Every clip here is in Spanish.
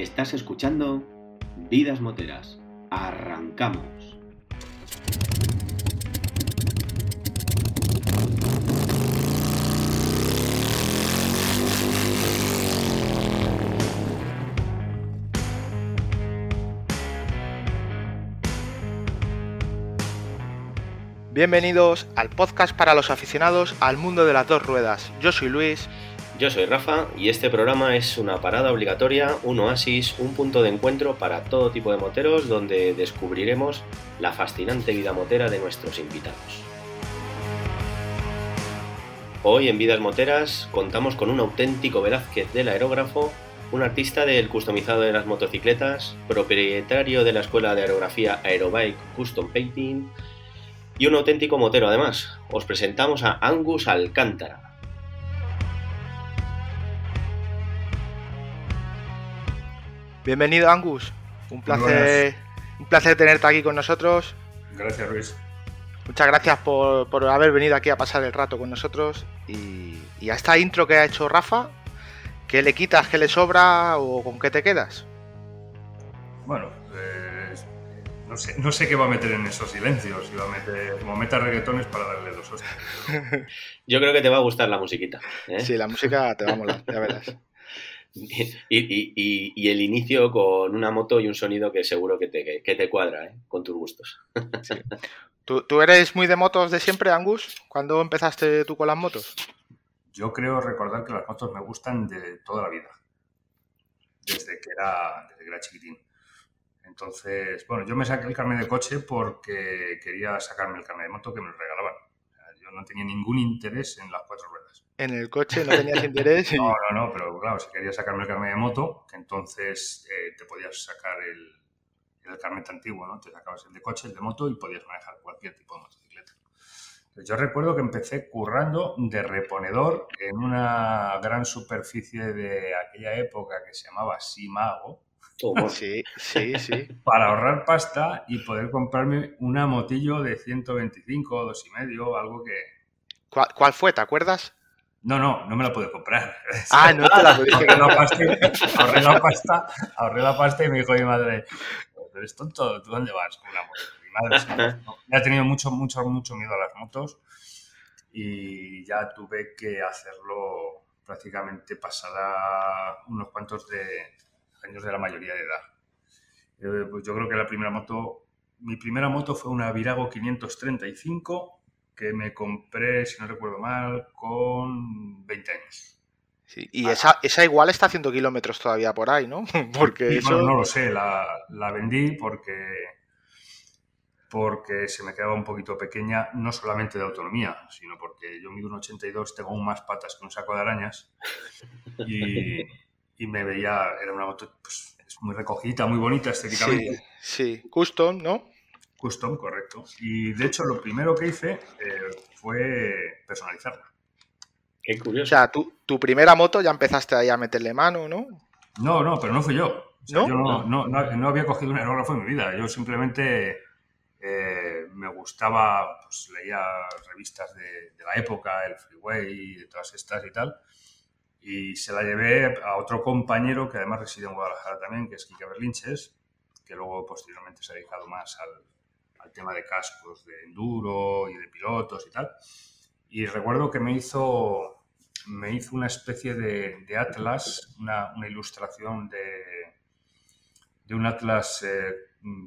Estás escuchando Vidas Moteras. Arrancamos. Bienvenidos al podcast para los aficionados al mundo de las dos ruedas. Yo soy Luis. Yo soy Rafa y este programa es una parada obligatoria, un oasis, un punto de encuentro para todo tipo de moteros donde descubriremos la fascinante vida motera de nuestros invitados. Hoy en Vidas Moteras contamos con un auténtico Velázquez del aerógrafo, un artista del customizado de las motocicletas, propietario de la escuela de aerografía Aerobike Custom Painting y un auténtico motero además. Os presentamos a Angus Alcántara. Bienvenido Angus. Un placer, un placer tenerte aquí con nosotros. Gracias Luis. Muchas gracias por, por haber venido aquí a pasar el rato con nosotros. Y, y a esta intro que ha hecho Rafa, ¿qué le quitas, qué le sobra o con qué te quedas? Bueno, eh, no, sé, no sé qué va a meter en esos silencios. Si va a meter, como meta reggaetones para darle dos hostias. Yo creo que te va a gustar la musiquita. ¿eh? Sí, la música te va a molar, ya verás. Y, y- y- y el inicio con una moto y un sonido que seguro que te, que te cuadra, ¿eh? con tus gustos. ¿Tú, tú eres muy de motos de siempre, Angus? ¿Cuándo empezaste tú con las motos? Yo creo recordar que las motos me gustan de toda la vida. Desde que era, desde que era chiquitín. Entonces, bueno, yo me saqué el carnet de coche porque quería sacarme el carnet de moto que me lo regalaban. O sea, yo no tenía ningún interés en las cuatro ruedas. En el coche no tenías interés y... No, no, no, pero claro, si quería sacarme el carnet de moto, que entonces eh, te podías sacar el, el carnet antiguo, ¿no? Te sacabas el de coche, el de moto y podías manejar cualquier tipo de motocicleta. Pues yo recuerdo que empecé currando de reponedor en una gran superficie de aquella época que se llamaba Simago. Sí, sí, sí. para ahorrar pasta y poder comprarme una motillo de 125 o 2,5, algo que... ¿Cuál, cuál fue? ¿Te acuerdas? No, no, no me la pude comprar. Ah, no te la pudiste ahorré la pasta, ahorré la pasta, ahorré la pasta y me dijo mi madre, "¿Pero eres tonto, ¿tú dónde vas con una moto? Mi madre sí, no, me ha tenido mucho, mucho, mucho miedo a las motos y ya tuve que hacerlo prácticamente pasada unos cuantos de años de la mayoría de edad. Eh, pues yo creo que la primera moto, mi primera moto fue una Virago 535 que me compré, si no recuerdo mal, con 20 años. Sí, Y esa, esa igual está haciendo kilómetros todavía por ahí, ¿no? Porque Y, eso... bueno, no lo sé, la, la vendí porque, porque se me quedaba un poquito pequeña, no solamente de autonomía, sino porque yo mido un 82, tengo aún más patas que un saco de arañas y, y me veía, era una moto pues, es muy recogida, muy bonita Sí, estéticamente. sí. Custom, ¿no? Custom, correcto. Y de hecho lo primero que hice eh, fue personalizarla. Qué O curioso. sea, tu, tu primera moto ya empezaste ahí a meterle mano, ¿no? No, no, pero no fui yo. O sea, ¿No? Yo no, no, no- no había cogido un aerógrafo en mi vida. Yo simplemente eh, me gustaba, pues leía revistas de, de la época, el Freeway y de todas estas y tal. Y se la llevé a otro compañero que además reside en Guadalajara también, que es Kike Berlinches, que luego posteriormente se ha dedicado más al, al tema de cascos de enduro y de pilotos y tal. Y recuerdo que me hizo, me hizo una especie de, de atlas, una, una ilustración de, de un atlas eh,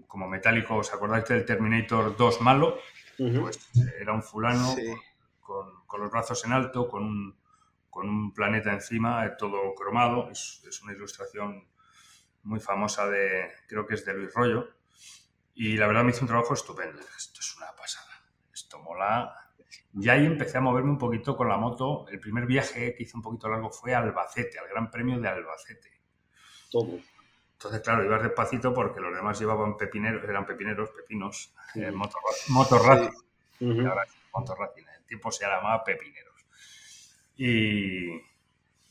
como metálico. ¿Os acordáis del Terminator 2 malo? Ujú. Pues era un fulano Sí. con, con los brazos en alto, con un, con un planeta encima, eh, todo cromado. Es, es una ilustración muy famosa de, creo que es de Luis Rollo. Y la verdad me hizo un trabajo estupendo. Esto es una pasada. Esto mola. Y ahí empecé a moverme un poquito con la moto. El primer viaje que hice un poquito largo fue a Albacete, al Gran Premio de Albacete. Toma. Entonces, claro, ibas despacito porque los demás llevaban pepineros, eran pepineros, pepinos, eh, Mm. motor, motorracing. Ujú. Y ahora es motorracing. El tiempo se llamaba pepineros. Y,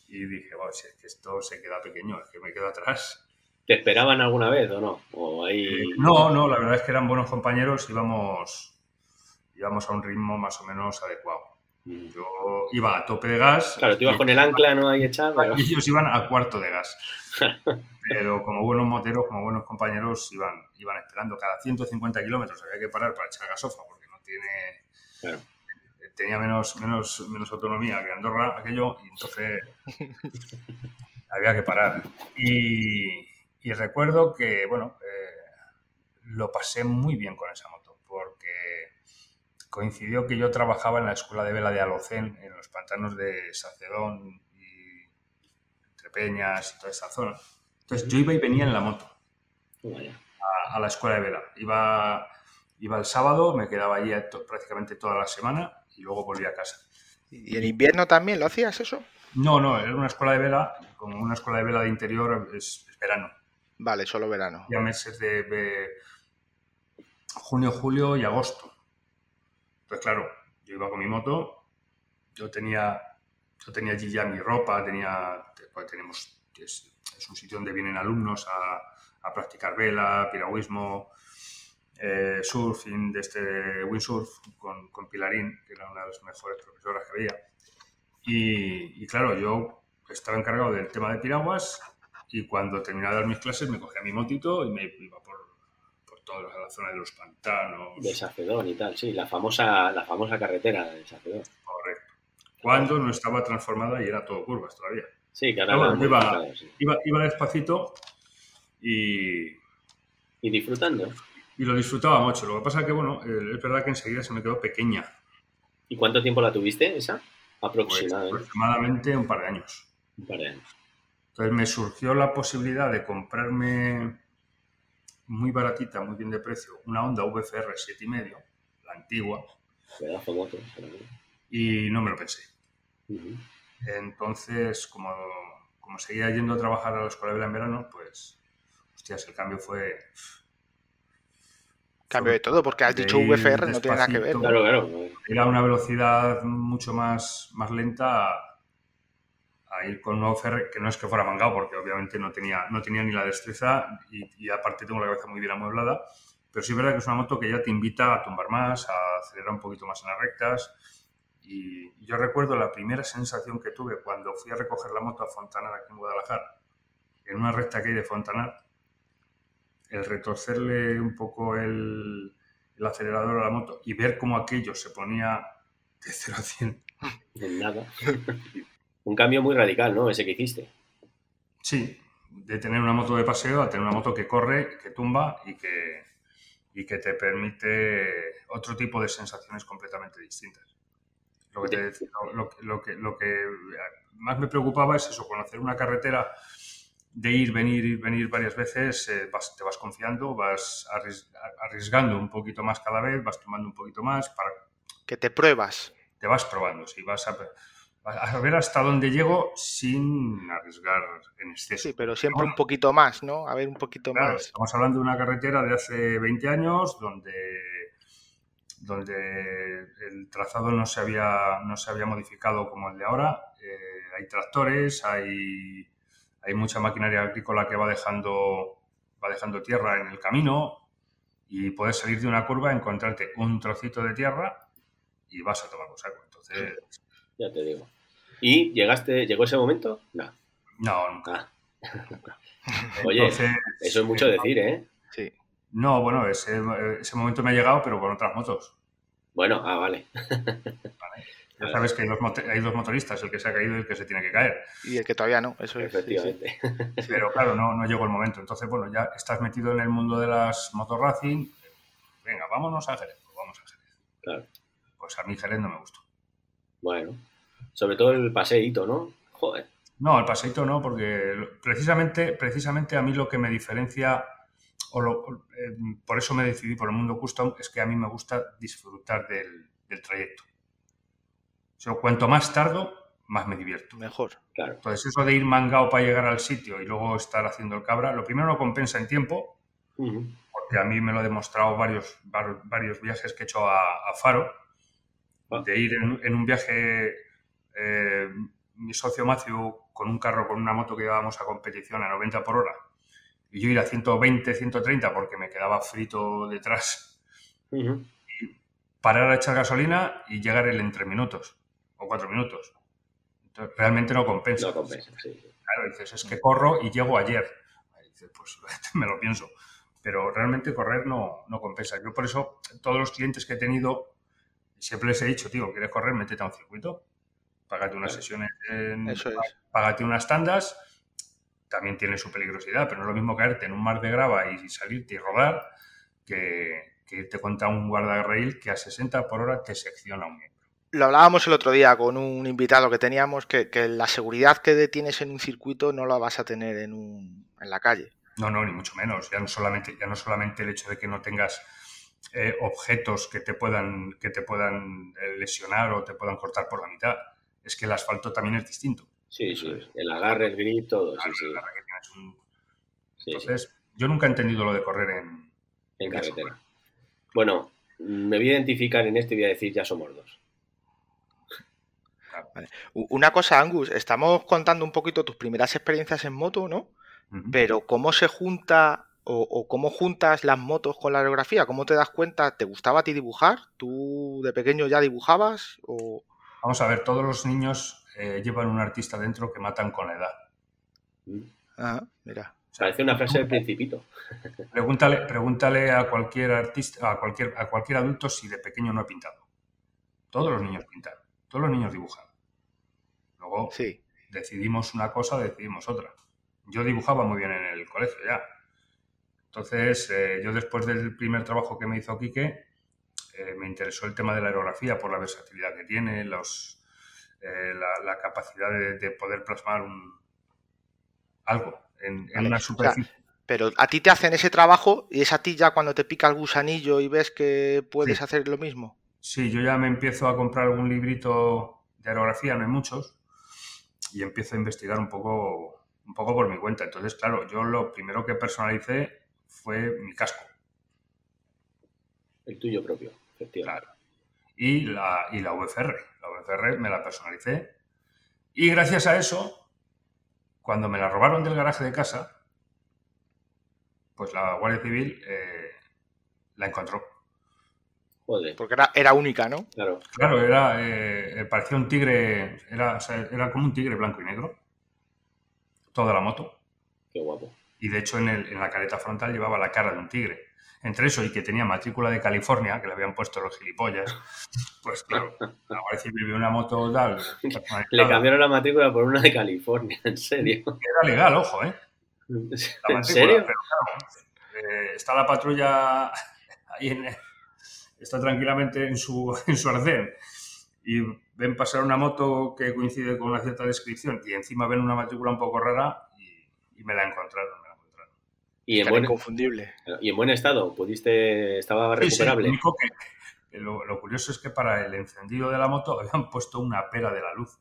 y dije, bueno, si es que esto se queda pequeño, es que me quedo atrás. ¿Te esperaban alguna vez o no? O ahí... Eh, no, no, la verdad es que eran buenos compañeros, íbamos, íbamos a un ritmo más o menos adecuado. Mm. Yo iba a tope de gas. Claro, tú ibas con el ancla, ¿no? Ahí echado. Y ellos iban a cuarto de gas. Pero como buenos moteros, como buenos compañeros, iban, iban esperando. Cada 150 kilómetros había que parar para echar gasofa porque no tiene. Tenía menos, menos, menos autonomía que Andorra, aquello, y entonces había que parar. Y, recuerdo que, bueno, eh, lo pasé muy bien con esa moto porque coincidió que yo trabajaba en la escuela de vela de Alocén, en los pantanos de Sacedón y entre Peñas y toda esa zona. Entonces yo iba y venía en la moto a, la escuela de vela. Iba, iba el sábado, me quedaba allí prácticamente toda la semana y luego volvía a casa. ¿Y en invierno también lo hacías eso? No, no, era una escuela de vela, como una escuela de vela de interior es, verano. Vale, solo verano. Ya meses de junio, julio y agosto. Pues claro, yo iba con mi moto, yo tenía, yo tenía allí ya mi ropa, tenía, pues tenemos, es, un sitio donde vienen alumnos a, practicar vela, piragüismo, eh, surfing, de este windsurf con, con Pilarín, que era una de las mejores profesoras que había. Y, y, claro, yo estaba encargado del tema de piraguas y cuando terminaba de dar mis clases me cogía mi motito y me iba por, toda la zona de los pantanos. De Sacedón y tal, sí, la famosa, la famosa carretera de Sacedón. Correcto. Cuando no estaba transformada y era todo curvas todavía. Sí, ahora iba, iba, iba, despacito y... Y disfrutando. Y lo disfrutaba mucho. Lo que pasa es que, bueno, es verdad que enseguida se me quedó pequeña. ¿Y cuánto tiempo la tuviste esa? Aproximadamente. Pues, aproximadamente un par de años. Un par de años. Entonces me surgió la posibilidad de comprarme muy baratita, muy bien de precio, una Honda VFR 7,5, la antigua. Y no me lo pensé. Entonces, como, como seguía yendo a trabajar a la escuela en verano, pues, hostias, el cambio fue... Cambio de todo, porque has dicho VFR, no tiene nada que ver. Claro, claro. Era una velocidad mucho más, más lenta a ir con un OFR que no es que fuera mangado, porque obviamente no tenía, no tenía ni la destreza y, aparte tengo la cabeza muy bien amueblada, pero sí es verdad que es una moto que ya te invita a tumbar más, a acelerar un poquito más en las rectas. Y yo recuerdo la primera sensación que tuve cuando fui a recoger la moto a Fontanar aquí en Guadalajara, en una recta que hay de Fontanar, el retorcerle un poco el, el acelerador a la moto y ver cómo aquello se ponía de 0 a 100. De nada. Un cambio muy radical, ¿no? Ese que hiciste. Sí, de tener una moto de paseo a tener una moto que corre, que tumba y que, y que te permite otro tipo de sensaciones completamente distintas. Lo que, lo, que, lo que más me preocupaba es eso, conocer una carretera de ir, venir, ir, venir varias veces, eh, te vas confiando, vas arriesgando un poquito más cada vez, vas tomando un poquito más para... Que te pruebas. Te vas probando, sí, vas a a ver hasta dónde llego sin arriesgar en exceso. Sí, pero siempre un poquito más, ¿no? A ver un poquito más. Estamos hablando de una carretera de hace 20 años donde, donde el trazado no se había, no se había modificado como el de ahora. Eh, hay tractores, hay, hay mucha maquinaria agrícola que va dejando, va dejando tierra en el camino y puedes salir de una curva, encontrarte un trocito de tierra y vas a tomar un saco. Entonces, ya te digo. ¿Y llegaste, llegó ese momento? No. No, nunca. Ah. Oye, eso es mucho decir, ¿eh? Sí. No, bueno, ese, momento me ha llegado, pero con otras motos. Bueno, ah, vale. Ya sabes que hay dos, motoristas, el que se ha caído y el que se tiene que caer. Y el que todavía no, eso es. Efectivamente. Pero claro, no, no llegó el momento. Entonces, bueno, ya estás metido en el mundo de las motorracing. Venga, vámonos a Jerez. Pues vamos a Jerez. Claro. Pues a mí Jerez no me gustó. Bueno, sobre todo el paseíto, ¿no? Joder. No, el paseíto no, porque precisamente, precisamente a mí lo que me diferencia, o eh, por eso me decidí por el mundo custom, es que a mí me gusta disfrutar del, trayecto. O sea, cuanto más tardo, más me divierto. Mejor. Claro. Entonces, eso de ir mangado para llegar al sitio y luego estar haciendo el cabra, lo primero no compensa en tiempo, porque a mí me lo he demostrado varios, varios viajes que he hecho a Faro de ir en, un viaje, eh, mi socio Matthew con un carro, con una moto que llevábamos a competición a 90 por hora, y yo ir a 120, 130 porque me quedaba frito detrás, parar a echar gasolina y llegar el entre minutos. o cuatro minutos. Entonces, realmente no compensa. No compensa, sí. Claro, dices, es que corro y llego ayer. dices, pues me lo pienso. Pero realmente correr no, no compensa. Yo por eso, todos los clientes que he tenido, siempre les he dicho, tío, ¿quieres correr? Métete a un circuito. Págate unas sesiones, en, Eso es. págate unas tandas. También tiene su peligrosidad, pero no es lo mismo caerte en un mar de grava y salirte y rodar que, que irte contra un guardarraíl que a 60 por hora te secciona un miembro. Lo hablábamos el otro día con un invitado que teníamos, que, que la seguridad que tienes en un circuito no la vas a tener en, un, en la calle. No, no, ni mucho menos. Ya no solamente, ya no solamente el hecho de que no tengas eh, objetos que te puedan, que te puedan eh, lesionar o te puedan cortar por la mitad. Es que el asfalto también es distinto. Sí, sí. El agarre, el grip, todo. Sí, Claro, sí. que tienes un- Sí, sí. Entonces, yo nunca he entendido lo de correr en, En eso. carretera. Bueno, me voy a identificar en este y voy a decir ya somos dos. Una cosa, Angus, estamos contando un poquito tus primeras experiencias en moto, ¿no? Pero ¿cómo se junta o, o cómo juntas las motos con la aerografía? ¿Cómo te das cuenta? ¿Te gustaba a ti dibujar? ¿Tú de pequeño ya dibujabas? O... Vamos a ver, todos los niños eh, llevan un artista dentro que matan con la edad. Ah, mira. O sea, Parece una frase del principito. Pregúntale, pregúntale a cualquier artista, a cualquier, a cualquier adulto si de pequeño no ha pintado. Todos los niños pintan, todos los niños dibujan. Luego Sí. decidimos una cosa, decidimos otra. Yo dibujaba muy bien en el colegio ya. Entonces, eh, yo después del primer trabajo que me hizo Quique, eh, me interesó el tema de la aerografía por la versatilidad que tiene, los, eh, la, la capacidad de, de poder plasmar un, algo en, en Vale, una o sea, superficie. Pero a ti te hacen ese trabajo y es a ti ya cuando te pica el gusanillo y ves que puedes Sí. hacer lo mismo. Sí, yo ya me empiezo a comprar algún librito de aerografía, no hay muchos, y empiezo a investigar un poco, un poco por mi cuenta. Entonces, claro, yo lo primero que personalicé fue mi casco El tuyo propio, efectivamente. y la, y la VFR. La VFR me la personalicé. Y gracias a eso, cuando me la robaron del garaje de casa, pues la Guardia Civil eh, la encontró. Joder, Porque era, era única, ¿no? claro. Claro, era, eh, parecía un tigre, era, o sea, era como un tigre blanco y negro, toda la moto. Qué guapo. Y de hecho en, el- en la careta frontal llevaba la cara de un tigre. Entre eso y que tenía matrícula de California, que le habían puesto los gilipollas, pues claro, la Guardia Civil vio una moto tal, Le cambiaron la matrícula por una de California, en serio. era legal, ojo, ¿eh? La ¿En serio? Pero claro, eh, está la patrulla ahí en, está tranquilamente en su, en su arcén y ven pasar una moto que coincide con una cierta descripción y encima ven una matrícula un poco rara y, me la encontraron. Y en, buen, inconfundible. y en buen estado, pudiste, estaba Sí, sí, recuperable. lo único que- que lo, lo curioso es que para el encendido de la moto habían puesto una pera de la luz,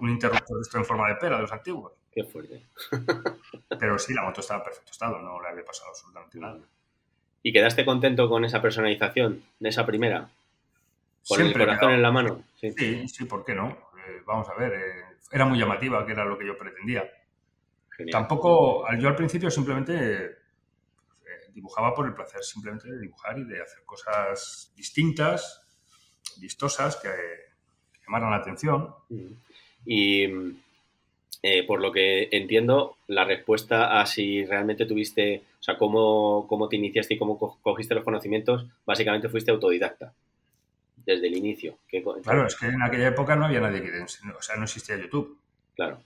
un interruptor de esto en forma de pera de los antiguos. qué fuerte. Pero sí, la moto estaba en perfecto estado, no le había pasado absolutamente nada. ¿Y quedaste contento con esa personalización de esa primera? Con Siempre el corazón en la mano. Sí. Sí, sí, ¿por qué no? Eh, vamos a ver, eh, era muy llamativa, que era lo que yo pretendía. Genial. Tampoco, yo al principio simplemente eh, dibujaba por el placer simplemente de dibujar y de hacer cosas distintas, vistosas, que, que llamaran la atención. Mm. Y eh, por lo que entiendo, la respuesta a si realmente tuviste, o sea, cómo, cómo te iniciaste y cómo co- cogiste los conocimientos, básicamente fuiste autodidacta desde el inicio. Que Claro, es que en aquella época no había nadie que... O sea, no existía YouTube. claro,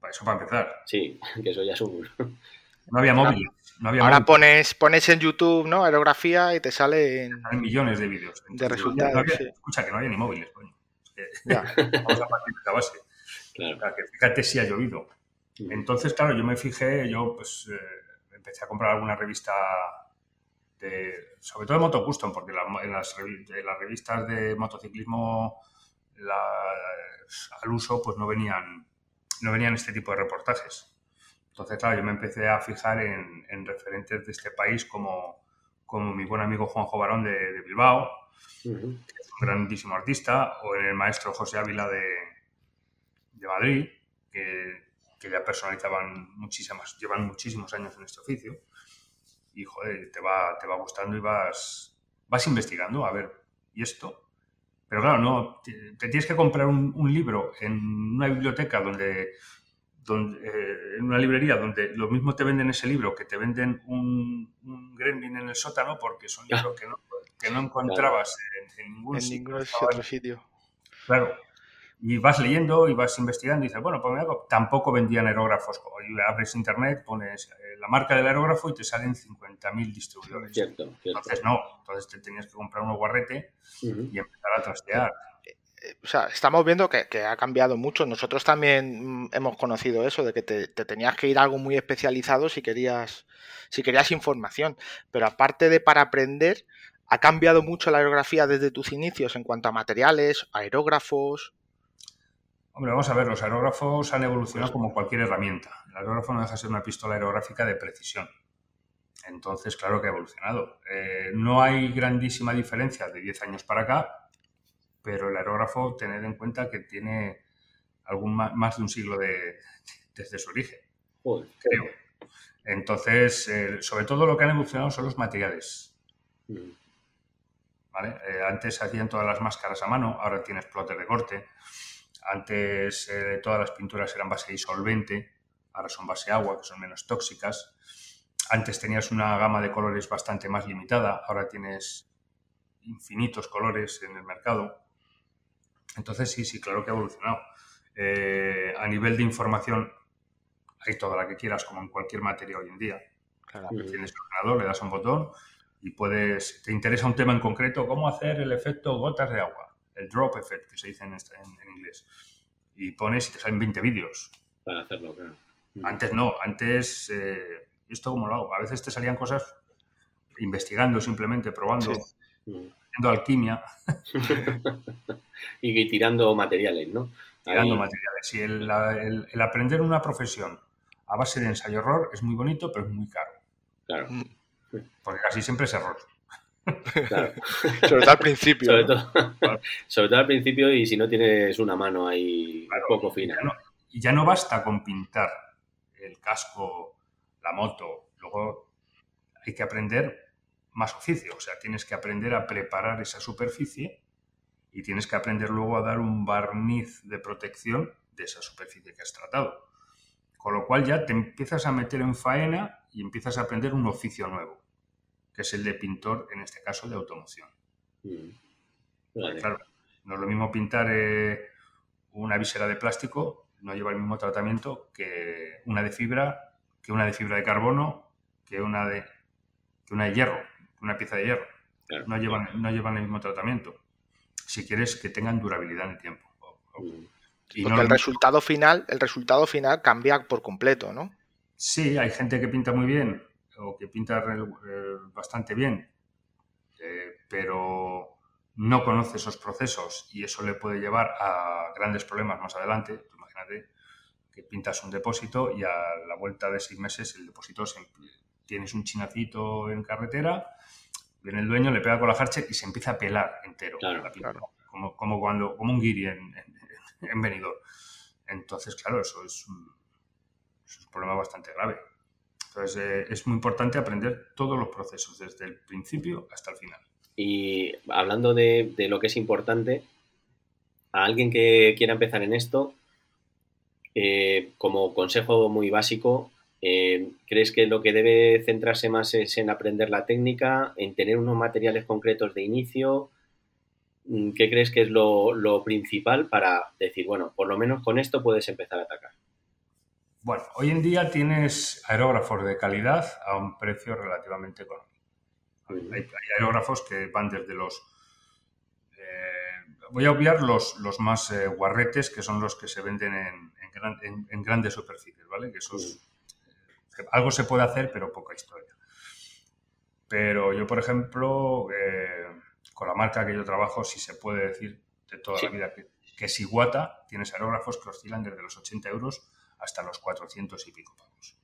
Para eso para empezar. sí, que eso ya es un... No había móviles. No había Ahora pones, pones en YouTube, ¿no? Aerografía y te sale en... hay millones de vídeos. de resultados, no había- sí. Escucha, que no había ni móviles, coño. Ya. vamos a partir de esa base. Claro. Que fíjate si ha llovido. Entonces, claro, yo me fijé, yo pues eh, empecé a comprar alguna revista de, sobre todo de moto custom, porque la- en, las, revi- en las revistas de motociclismo la- al uso pues no venían, no venían este tipo de reportajes. Entonces, claro, yo me empecé a fijar en, en referentes de este país como, como mi buen amigo Juanjo Barón de, de Bilbao, Ujú. un grandísimo artista, o en el maestro José Ávila de, de Madrid, que, que ya personalizaban muchísimas, llevan muchísimos años en este oficio. Y joder, te va, te va gustando y vas, vas investigando, a ver, ¿y esto? Pero claro, no, te, tienes que comprar un, libro en una biblioteca donde, donde eh, en una librería donde lo mismo te venden ese libro que te venden un, un gremlin en el sótano porque son libros que no, que no encontrabas en, ningún, otro sitio. Claro, y vas leyendo y vas investigando y dices, bueno, pues tampoco vendían aerógrafos. Abres internet, pones eh, la marca del aerógrafo y te salen 50.000 distribuidores. Cierto, Entonces no, entonces te tenías que comprar un guarrete y empezar a trastear. Eh, eh, o sea, estamos viendo que, ha cambiado mucho. Nosotros también mm, hemos conocido eso, de que te, tenías que ir a algo muy especializado si querías, si querías información. Pero aparte de para aprender, ha cambiado mucho la aerografía desde tus inicios en cuanto a materiales, aerógrafos. Hombre, vamos a ver, los aerógrafos han evolucionado como cualquier herramienta. El aerógrafo no deja de ser una pistola aerográfica de precisión. Entonces, claro que ha evolucionado. Eh, no hay grandísima diferencia de 10 años para acá, pero el aerógrafo, tened en cuenta que tiene algún más de un siglo desde su origen. creo. Entonces, eh, sobre todo lo que han evolucionado son los materiales. Mm. Eh, antes hacían todas las máscaras a mano, ahora tienes plotter de corte. Antes eh, todas las pinturas eran base disolvente, ahora son base agua, que son menos tóxicas. Antes tenías una gama de colores bastante más limitada, ahora tienes infinitos colores en el mercado. Entonces sí, sí, claro que ha evolucionado. Eh, a nivel de información hay toda la que quieras, como en cualquier materia hoy en día. Tienes un ordenador, le das un botón y puedes, te interesa un tema en concreto, cómo hacer el efecto gotas de agua el drop effect, que se dice en, inglés. Y pones y te salen 20 vídeos. Para hacerlo, claro. Mm. Antes no, antes, eh, ¿esto cómo lo hago? A veces te salían cosas investigando simplemente, probando, haciendo alquimia. y tirando materiales, ¿no? Tirando materiales. Y el, aprender una profesión a base de ensayo-error es muy bonito, pero es muy caro. Claro. Porque casi siempre es error. sobre todo al principio. Sobre, todo, al principio y si no tienes una mano ahí poco fina. y ya no basta con pintar el casco, la moto. Luego hay que aprender más oficio. O sea, tienes que aprender a preparar esa superficie y tienes que aprender luego a dar un barniz de protección de esa superficie que has tratado. Con lo cual ya te empiezas a meter en faena y empiezas a aprender un oficio nuevo que es el de pintor, en este caso de automoción. Mm. Claro, no es lo mismo pintar eh, una visera de plástico, no lleva el mismo tratamiento que una de fibra, que una de fibra de carbono, que una de, que una de hierro, una pieza de hierro. no, llevan, no llevan el mismo tratamiento. Si quieres que tengan durabilidad en el tiempo. Mm. Y Porque el resultado final, el resultado final cambia por completo, ¿no? Sí, hay gente que pinta muy bien o que pinta eh, bastante bien, eh, pero no conoce esos procesos y eso le puede llevar a grandes problemas más adelante. imagínate que pintas un depósito y a la vuelta de seis meses el depósito se, tienes un chinacito en carretera, viene el dueño, le pega con la jarche y se empieza a pelar entero. Como, como, cuando, como un guiri en, en, Entonces, claro, eso es es un problema bastante grave. Entonces, eh, es muy importante aprender todos los procesos, desde el principio hasta el final. Y hablando de, lo que es importante, a alguien que quiera empezar en esto, eh, como consejo muy básico, eh, ¿crees que lo que debe centrarse más es en aprender la técnica, en tener unos materiales concretos de inicio? Mm, ¿Qué crees que es lo principal para decir, bueno, por lo menos con esto puedes empezar a atacar? Bueno, hoy en día tienes aerógrafos de calidad a un precio relativamente económico. Hay, aerógrafos que van desde los... Eh, voy a obviar los, los más eh, guarretes, que son los que se venden en, grandes superficies, ¿vale? Que esos, eh, algo se puede hacer, pero poca historia. Pero yo, por ejemplo, con la marca que yo trabajo, si se puede decir de toda la vida que, que es Iguata, tienes aerógrafos que oscilan desde los 80 euros hasta los 400 y pico pavos.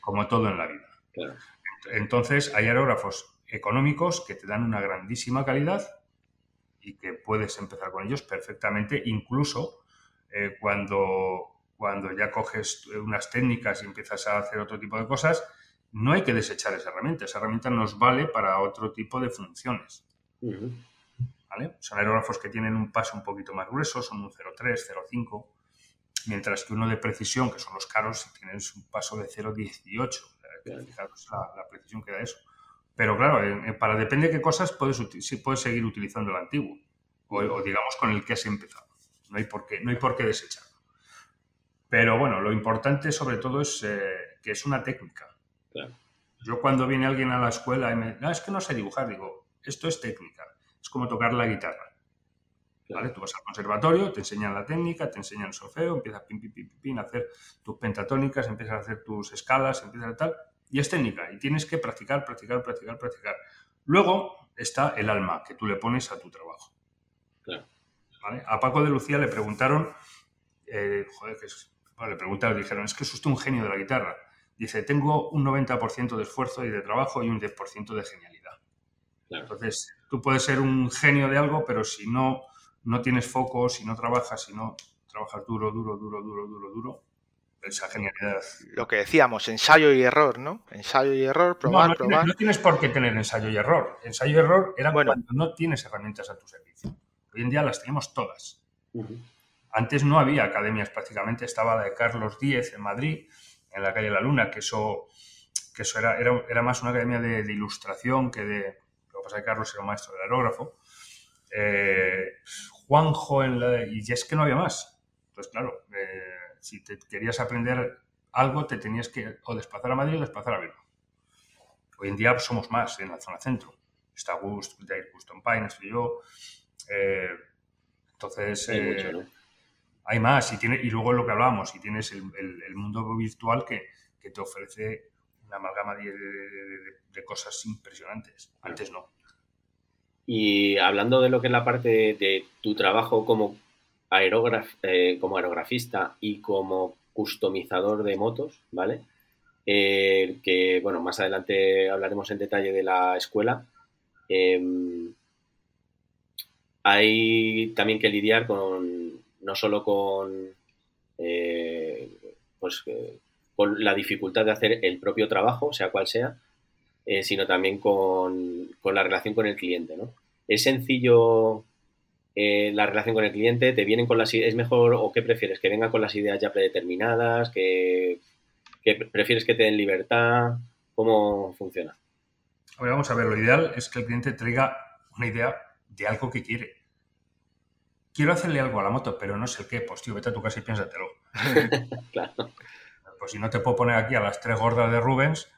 Como, todo en la vida. Entonces, hay aerógrafos económicos que te dan una grandísima calidad y que puedes empezar con ellos perfectamente, incluso eh, cuando, cuando ya coges unas técnicas y empiezas a hacer otro tipo de cosas, no hay que desechar esa herramienta. Esa herramienta nos vale para otro tipo de funciones. ¿vale? Son aerógrafos que tienen un paso un poquito más grueso, son un 0,3, 0,5, mientras que uno de precisión, que son los caros, tienen un paso de 0,18. Fijaros la, la, precisión que da eso. Pero claro, para depende de qué cosas puedes, puedes seguir utilizando el antiguo, o, digamos con el que has empezado. No hay por qué, no hay por qué desecharlo. Pero bueno, lo importante sobre todo es eh, que es una técnica. Yo cuando viene alguien a la escuela y me no, es que no sé dibujar, digo, esto es técnica, es como tocar la guitarra. ¿Vale? Tú vas al conservatorio, te enseñan la técnica, te enseñan el solfeo, empiezas pim, pim, pim, pim, a hacer tus pentatónicas, empiezas a hacer tus escalas, empiezas a tal, y es técnica, y tienes que practicar, practicar, practicar, practicar. Luego está el alma que tú le pones a tu trabajo. ¿Vale? A Paco de Lucía le preguntaron, eh, joder, que es, le preguntaron, dijeron, es que es usted un genio de la guitarra. Dice, tengo un 90% de esfuerzo y de trabajo y un 10% de genialidad. Entonces, tú puedes ser un genio de algo, pero si no, no tienes foco, si no trabajas, si no trabajas duro, duro, duro, duro, duro, duro, esa genialidad. Lo que decíamos, ensayo y error, ¿no? Ensayo y error, probar, no, probar. no tienes por qué tener ensayo y error. Ensayo y error era cuando no tienes herramientas a tu servicio. Hoy en día las tenemos todas. Antes no había academias prácticamente, estaba la de Carlos Díez en Madrid, en la calle La Luna, que eso, que eso era, era, más una academia de, ilustración que de... Lo que pasa es que Carlos era un maestro del aerógrafo. Eh, Juanjo en la... Y es que no había más. Entonces, claro, eh, si te querías aprender algo, te tenías que o desplazar a Madrid o desplazar a Bilbao. Hoy en día somos más en la zona centro. Está Gust, Jair Guston Pine, estoy yo. Eh, entonces, hay más y, tiene, y luego lo que hablábamos, y tienes el, mundo virtual que, te ofrece una amalgama de, cosas impresionantes. Antes no. Y hablando de lo que es la parte de, tu trabajo como, eh, como aerografista y como customizador de motos, ¿vale? Eh, que, bueno, más adelante hablaremos en detalle de la escuela. Em, hay también que lidiar con no solo con, eh, pues, con la dificultad de hacer el propio trabajo, sea cual sea, eh, sino también con, la relación con el cliente. ¿no? ¿Es sencillo la relación con el cliente? ¿Te vienen con las ¿Es mejor o qué prefieres? ¿Que venga con las ideas ya predeterminadas? ¿Que, que prefieres que te den libertad? ¿Cómo funciona? vamos a ver, lo ideal es que el cliente traiga una idea de algo que quiere quiero hacerle algo a la moto, pero no sé el qué, pues tío, vete a tu casa y piénsatelo. claro. Pues si no te puedo poner aquí a las tres gordas de Rubens,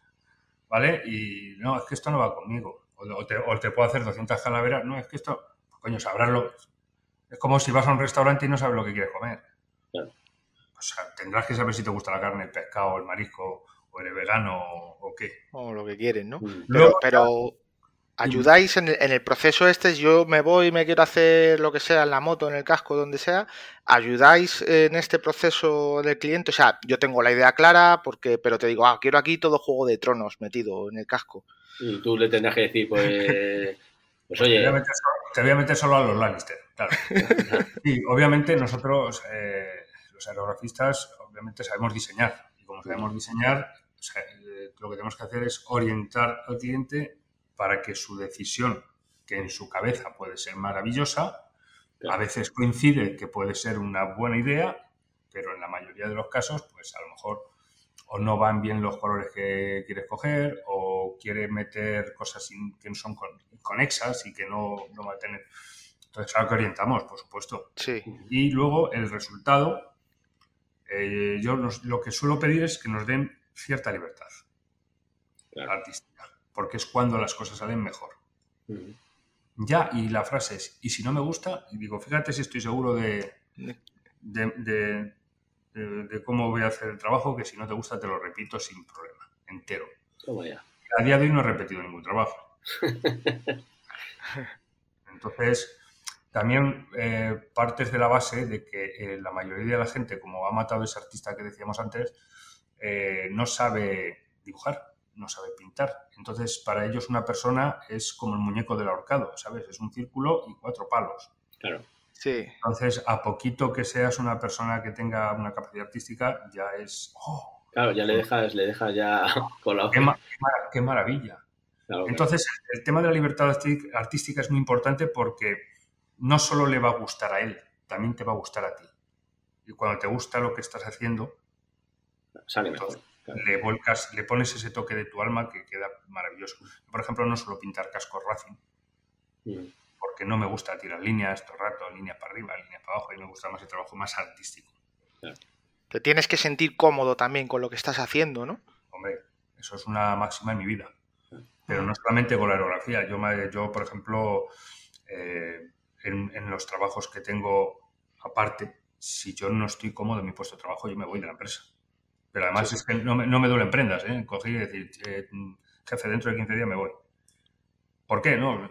¿vale? Y no, es que esto no va conmigo. O te, puedo hacer 200 calaveras, no, es que esto, coño, sabráslo. Es como si vas a un restaurante y no sabes lo que quieres comer. Claro. O sea, tendrás que saber si te gusta la carne, el pescado, el marisco, o eres vegano o, qué. O lo que quieres, ¿no? Mm. pero ayudáis en el, proceso este, yo me voy y me quiero hacer lo que sea en la moto, en el casco, donde sea, ayudáis en este proceso del cliente, o sea, yo tengo la idea clara, porque, pero te digo, ah, quiero aquí todo juego de tronos metido en el casco. Y tú le tendrás que decir, pues, pues oye... Te voy, a meter solo, a los Lannister, claro. y obviamente nosotros, eh, los aerografistas, obviamente sabemos diseñar, y como sabemos diseñar, eh, lo que tenemos que hacer es orientar al cliente para que su decisión, que en su cabeza puede ser maravillosa, a veces coincide que puede ser una buena idea, pero en la mayoría de los casos, pues a lo mejor o no van bien los colores que quiere coger o quiere meter cosas que no son conexas y que no, no va a tener. Entonces, claro que orientamos, por supuesto. Sí. Y luego el resultado, eh, yo lo que suelo pedir es que nos den cierta libertad artística porque es cuando las cosas salen mejor. Ya, y la frase es, y si no me gusta, y digo, fíjate si estoy seguro de, de, cómo voy a hacer el trabajo, que si no te gusta te lo repito sin problema, entero. A día de hoy no he repetido ningún trabajo. Entonces, también eh, partes de la base de que eh, la mayoría de la gente, como ha matado ese artista que decíamos antes, eh, no sabe dibujar no sabe pintar. Entonces, para ellos una persona es como el muñeco del ahorcado, ¿sabes? Es un círculo y cuatro palos. Claro. Sí. Entonces, a poquito que seas una persona que tenga una capacidad artística, ya es... ¡oh! claro, ya le dejas, le dejas ya con la... Qué, qué, maravilla. Entonces, el tema de la libertad artística es muy importante porque no solo le va a gustar a él, también te va a gustar a ti. Y cuando te gusta lo que estás haciendo, Sale mejor. entonces, claro. le volcas, le pones ese toque de tu alma que queda maravilloso. Por ejemplo, no solo pintar cascos Racing, Mm. porque no me gusta tirar líneas todo el rato, líneas para arriba, líneas para abajo, y me gusta más el trabajo más artístico. Te tienes que sentir cómodo también con lo que estás haciendo, ¿no? Hombre, eso es una máxima en mi vida. Pero no solamente con la aerografía. Yo, me- yo por ejemplo, eh, en, en los trabajos que tengo aparte, si yo no estoy cómodo en mi puesto de trabajo, yo me voy de la empresa. Pero además Sí. es que no me, no me duelen prendas, ¿eh? Cogí y decir, eh, jefe, dentro de 15 días me voy. ¿Por qué? No,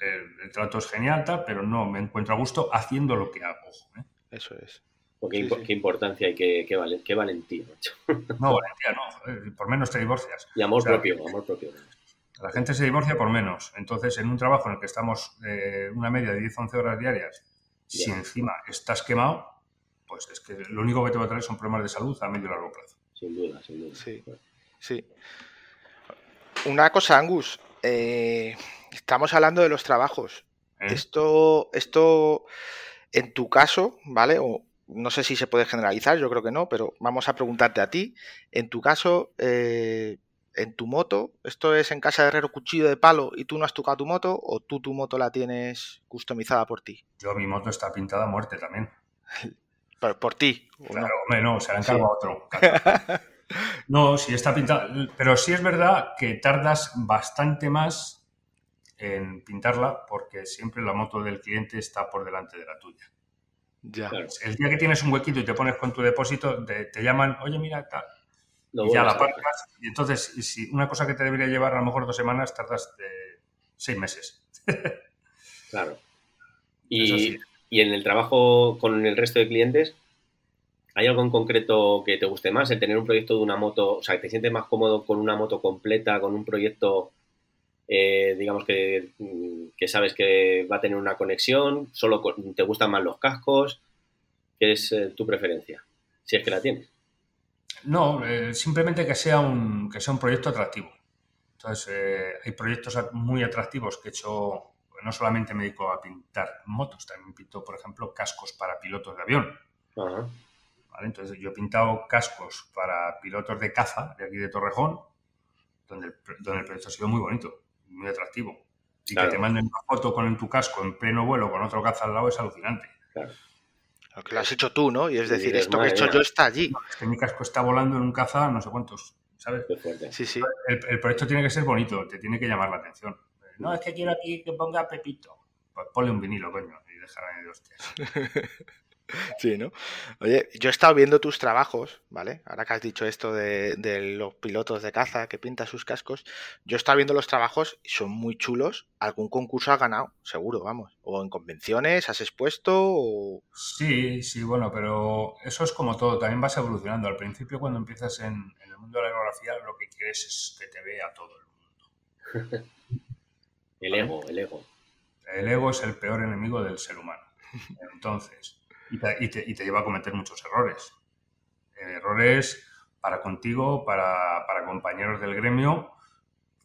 el, el trato es genial, tal, pero no me encuentro a gusto haciendo lo que hago. ¿eh? Eso es. Porque Sí, impo- sí. qué importancia y qué, qué, vale- qué valentía, macho. No, valentía, no, por menos te divorcias. Y amor O sea, propio, amor propio. La gente se divorcia por menos. Entonces, en un trabajo en el que estamos eh, una media de 10-11 horas diarias, si encima estás quemado, pues es que lo único que te va a traer son problemas de salud a medio y largo plazo. Sin duda, sin duda. Sí. Sí. Una cosa, Angus. eh, estamos hablando de los trabajos. ¿eh? Esto, esto, en tu caso, ¿vale? O no sé si se puede generalizar, yo creo que no, pero vamos a preguntarte a ti. En tu caso, eh, en tu moto, ¿esto es en casa de herrero cuchillo de palo y tú no has tocado tu moto o tú tu moto la tienes customizada por ti? Yo, mi moto está pintada a muerte también. Por, por ti. ¿o no? Claro, hombre, no, se la Sí. encargo a otro. No, sí está pintada. Pero sí es verdad que tardas bastante más en pintarla porque siempre la moto del cliente está por delante de la tuya. Ya. Claro. El día que tienes un huequito y te pones con tu depósito, te, te llaman, oye, mira, tal. Y ya la aparcas. Y entonces, y si una cosa que te debería llevar a lo mejor dos semanas, tardas seis meses. Claro. Eso Y, sí. Y en el trabajo con el resto de clientes, ¿hay algo en concreto que te guste más? El tener un proyecto de una moto, o sea, te sientes más cómodo con una moto completa, con un proyecto, eh, digamos que, mm, que sabes que va a tener una conexión, solo te gustan más los cascos, ¿qué es eh, tu preferencia? Si es que la tienes. No, eh, simplemente que sea, un, que sea un proyecto atractivo. Entonces, hay proyectos muy atractivos que he hecho, no solamente me dedico a pintar motos, también pinto, por ejemplo, cascos para pilotos de avión. Entonces, yo he pintado cascos para pilotos de caza de aquí de Torrejón, donde el, donde el proyecto ha sido muy bonito, muy atractivo. Y Claro. que te manden una foto con en tu casco en pleno vuelo con otro caza al lado es alucinante. Lo que lo has hecho tú, ¿no? Y es decir, es esto que he hecho yo está allí. Es que mi casco está volando en un caza no sé cuántos, ¿sabes? Sí, sí. El, el proyecto tiene que ser bonito, te tiene que llamar la atención. No, es que quiero aquí que ponga Pepito. Pues ponle un vinilo, coño, y déjame de hostias. Sí, ¿no? Oye, yo he estado viendo tus trabajos, ¿vale? Ahora que has dicho esto de, de los pilotos de caza que pintan sus cascos, yo he estado viendo los trabajos y son muy chulos. Algún concurso has ganado, seguro, vamos. O en convenciones has expuesto o... Sí, sí, bueno, pero eso es como todo, también vas evolucionando. Al principio, cuando empiezas en, en el mundo de la aerografía, lo que quieres es que te vea todo el mundo. El ego, el ego. El ego es el peor enemigo del ser humano. Entonces, y te, y te- y te lleva a cometer muchos errores. Errores para contigo, para, para compañeros del gremio,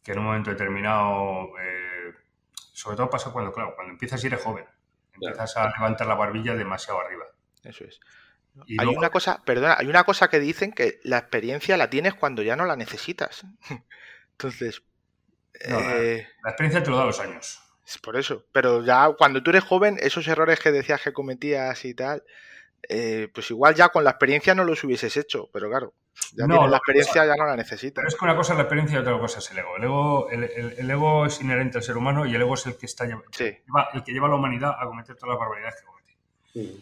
que en un momento determinado, eh, sobre todo pasa cuando, claro, cuando empiezas y eres joven, empiezas a levantar la barbilla demasiado arriba. Eso es. Y Hay luego- una cosa, perdona, hay una cosa que dicen que la experiencia la tienes cuando ya no la necesitas. Entonces, No, eh, La experiencia te lo da los años. es por eso. Pero ya cuando tú eres joven, esos errores que decías que cometías y tal, eh, pues igual ya con la experiencia no los hubieses hecho, pero claro, ya No, tienes la experiencia, ya no la necesitas. Pero es que una cosa es la experiencia y otra cosa es el ego. El ego, el, el- el ego es inherente al ser humano y el ego es el que, está, lleva- Sí, lleva- el que lleva a la humanidad a cometer todas las barbaridades que comete. Mm.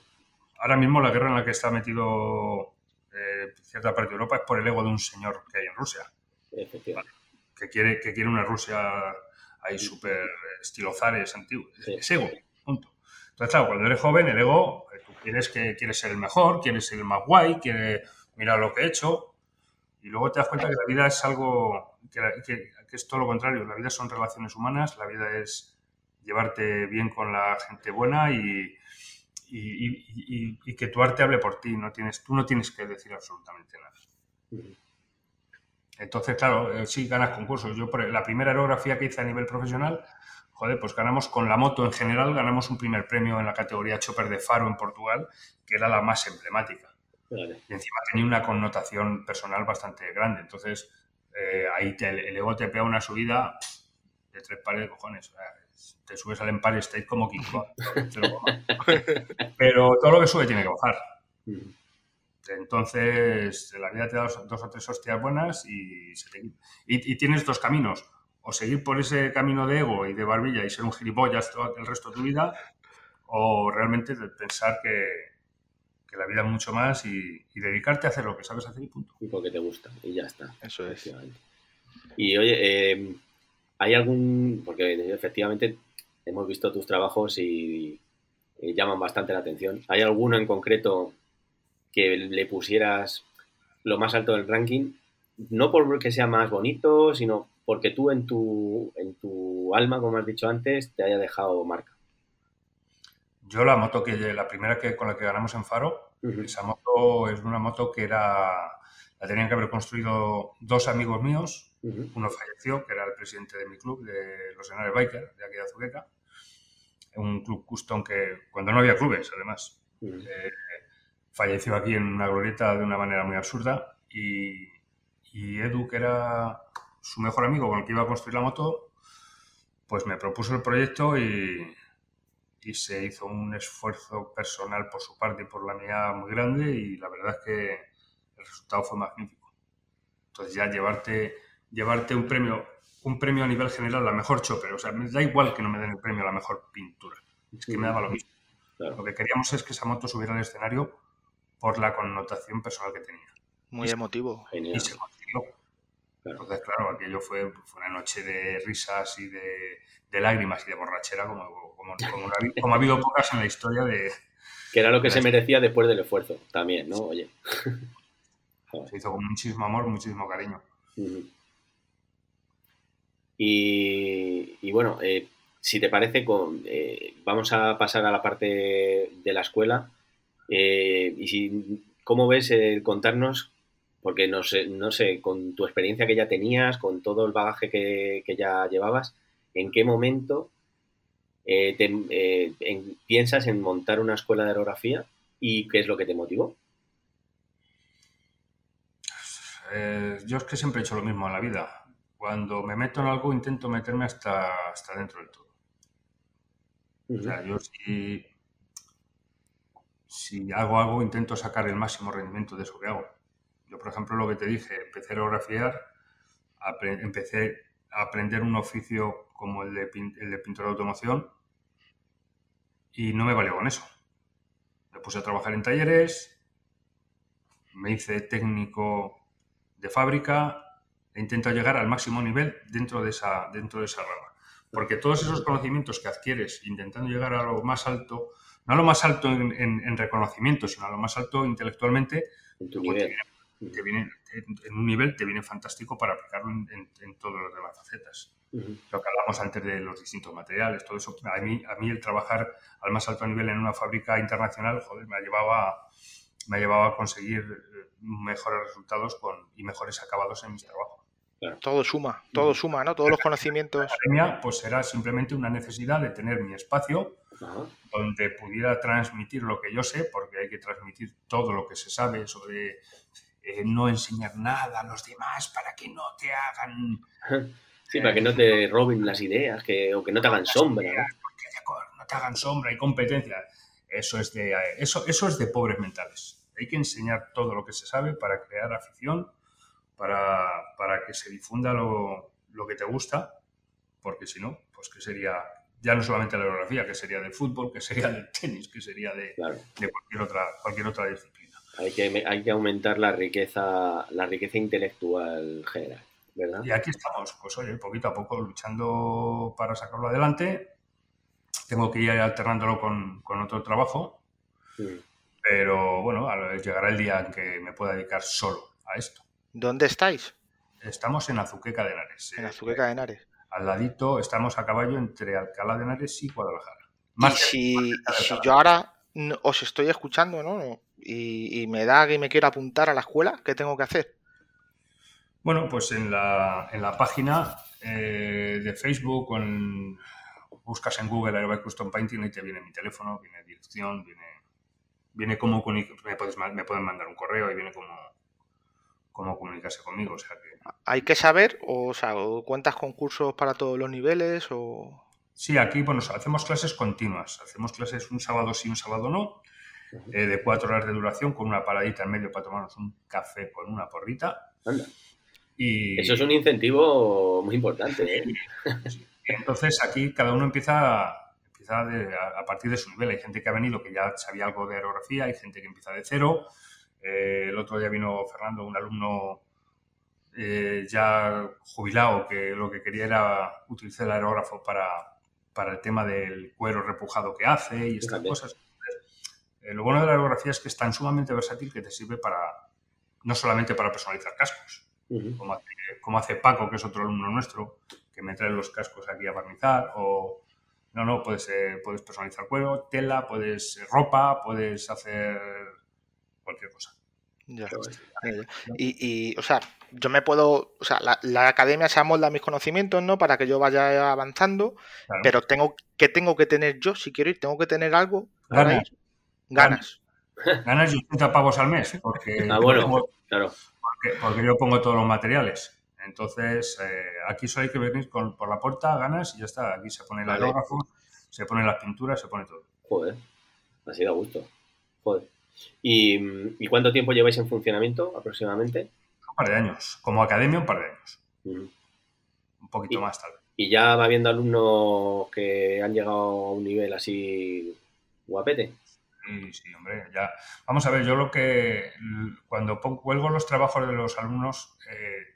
Ahora mismo la guerra en la que está metido eh, cierta parte de Europa es por el ego de un señor que hay en Rusia, Efectivamente. Que quiere, que quiere una Rusia ahí súper estilo zares antiguo. Sí. Es ego, punto. Entonces, claro, cuando eres joven, el ego, eh, tú quieres, que, quieres ser el mejor, quieres ser el más guay, quieres mirar lo que he hecho, y luego te das cuenta que la vida es algo, que, la- que- que es todo lo contrario. La vida son relaciones humanas, la vida es llevarte bien con la gente buena y, y, y- y- y que tu arte hable por ti. No tienes, tú no tienes que decir absolutamente nada. Entonces, claro, eh, sí ganas concursos. Yo, por la primera aerografía que hice a nivel profesional, joder, pues ganamos con la moto en general, ganamos un primer premio en la categoría Chopper de Faro en Portugal, que era la más emblemática. Y encima tenía una connotación personal bastante grande. Entonces, eh, ahí el ego te pega una subida de tres pares de cojones. te subes al Empire State como King Kong. Pero todo lo que sube tiene que bajar. Entonces, la vida te da dos, o tres hostias buenas y, y, tienes dos caminos. O seguir por ese camino de ego y de barbilla y ser un gilipollas todo el resto de tu vida, o realmente pensar que, que la vida es mucho más y, dedicarte a hacer lo que sabes hacer y punto. Y porque te gusta, y ya está. Eso es. Y oye, eh, ¿hay algún...? Porque efectivamente hemos visto tus trabajos y, y llaman bastante la atención. ¿Hay alguno en concreto que le pusieras lo más alto del ranking, no porque sea más bonito, sino porque tú en tu, en tu alma, como has dicho antes, te haya dejado marca. Yo la moto que la primera que con la que ganamos en Faro, esa moto es una moto que era la tenían que haber construido dos amigos míos. Uno falleció, que era el presidente de mi club, de los Henares Biker, de aquí de Azuqueca. Un club custom que, cuando no había clubes, además falleció aquí en una glorieta de una manera muy absurda y, Edu, que era su mejor amigo con el que iba a construir la moto, pues me propuso el proyecto y, se hizo un esfuerzo personal por su parte y por la mía muy grande y la verdad es que el resultado fue magnífico. Entonces ya llevarte, llevarte un premio un premio a nivel general, la mejor chopper, o sea, me da igual que no me den el premio a la mejor pintura, es que me daba lo mismo. Lo que queríamos es que esa moto subiera al escenario por la connotación personal que tenía. Muy emotivo. Y se consiguió. Entonces, claro, aquello fue, una noche de risas y de, lágrimas y de borrachera como, como, ha habido pocas en la historia de... Que era lo que se merecía después del esfuerzo también, ¿no? Oye. Se hizo con muchísimo amor, muchísimo cariño. y, bueno, eh, si te parece, con, eh, vamos a pasar a la parte de la escuela. Eh, y si, ¿cómo ves el contarnos? Porque no sé, no sé, con tu experiencia que ya tenías, con todo el bagaje que, ya llevabas, ¿en qué momento eh, eh, piensas en montar una escuela de aerografía y qué es lo que te motivó? yo es que siempre he hecho lo mismo en la vida. Cuando me meto en algo intento meterme hasta, hasta dentro del todo. O sea, yo sí si hago algo, intento sacar el máximo rendimiento de eso que hago. Yo, por ejemplo, lo que te dije, empecé a aerografiar, empecé a aprender un oficio como el de, el de pintor de automoción y no me valió con eso. Me puse a trabajar en talleres, me hice técnico de fábrica e intento llegar al máximo nivel dentro de esa, dentro de esa rama. Porque todos esos conocimientos que adquieres intentando llegar a lo más alto, no a lo más alto en, reconocimiento, sino a lo más alto intelectualmente, en, tu nivel. Te viene, en, un nivel te viene fantástico para aplicarlo en, todas las demás facetas. Lo que hablamos antes de los distintos materiales, todo eso, a mí, a mí el trabajar al más alto nivel en una fábrica internacional, joder, me ha llevado a, me ha llevado a conseguir eh, mejores resultados con, y mejores acabados en mis trabajos. Todo suma, todo suma, ¿no? Todos los conocimientos. La academia, pues era simplemente una necesidad de tener mi espacio donde pudiera transmitir lo que yo sé, porque hay que transmitir todo lo que se sabe sobre eh, no enseñar nada a los demás para que no te hagan... Sí, para que no te roben las ideas que, o que no te hagan sombra. no te hagan sombra y competencia. Eso es, de, eso, eso es de pobres mentales. Hay que enseñar todo lo que se sabe para crear afición, para, para que se difunda lo, lo que te gusta, porque si no, pues que sería ya no solamente la aerografía, que sería del fútbol, que sería del tenis, que sería de, de cualquier, otra, cualquier otra disciplina. Hay que, hay que aumentar la riqueza, la riqueza intelectual general, ¿verdad? Y aquí estamos, pues oye, poquito a poco luchando para sacarlo adelante. Tengo que ir alternándolo con, con otro trabajo, pero bueno, llegará el día en que me pueda dedicar solo a esto. ¿Dónde estáis? Estamos en Azuqueca de Henares. En Azuqueca de Henares al ladito, estamos a caballo entre Alcalá de Henares y Guadalajara. y si, yo ahora os estoy escuchando, ¿no? Y, me da que me quiero apuntar a la escuela, ¿qué tengo que hacer? Bueno, pues en la, en la página eh, de Facebook, con, buscas en Google Aerobic Custom Painting y te viene mi teléfono, viene dirección, viene, viene cómo me, puedes, me pueden mandar un correo y viene cómo, cómo comunicarse conmigo. O sea que... ¿Hay que saber o, sea, cuentas con cursos para todos los niveles o...? Sí, aquí bueno, hacemos clases continuas. Hacemos clases un sábado sí, un sábado no, eh, de cuatro horas de duración con una paradita en medio para tomarnos un café con una porrita. Y... Eso es un incentivo muy importante. ¿eh? Entonces aquí cada uno empieza, empieza a, partir de su nivel. Hay gente que ha venido que ya sabía algo de aerografía, hay gente que empieza de cero. Eh, el otro día vino Fernando, un alumno eh, ya jubilado, que lo que quería era utilizar el aerógrafo para, para el tema del cuero repujado que hace y estas cosas. Eh, lo bueno de la aerografía es que es tan sumamente versátil que te sirve para no solamente para personalizar cascos, como, hace, como hace Paco, que es otro alumno nuestro, que me trae los cascos aquí a barnizar, o no, no, puedes, eh, puedes personalizar cuero, tela, puedes ropa, puedes hacer cualquier cosa. Ya, Y, y, o sea, yo me puedo, o sea, la, academia se amolda a mis conocimientos, ¿no? Para que yo vaya avanzando, pero tengo que tengo que tener yo, si quiero ir, tengo que tener algo para Ganas. Ganas. Ganas y 80 pavos al mes, porque, ah, bueno, claro. porque yo pongo todos los materiales. Entonces, eh, aquí solo hay que venir con, por la puerta, ganas y ya está. Aquí se pone el aerógrafo, se pone las pinturas, se pone todo. Joder, así da gusto. Joder. ¿Y, cuánto tiempo lleváis en funcionamiento aproximadamente? Un par de años. Como academia, un par de años. Un poquito más tarde. ¿Y ya va habiendo alumnos que han llegado a un nivel así guapete? Sí, sí, hombre, ya. Vamos a ver, yo lo que. Cuando cuelgo los trabajos de los alumnos, eh,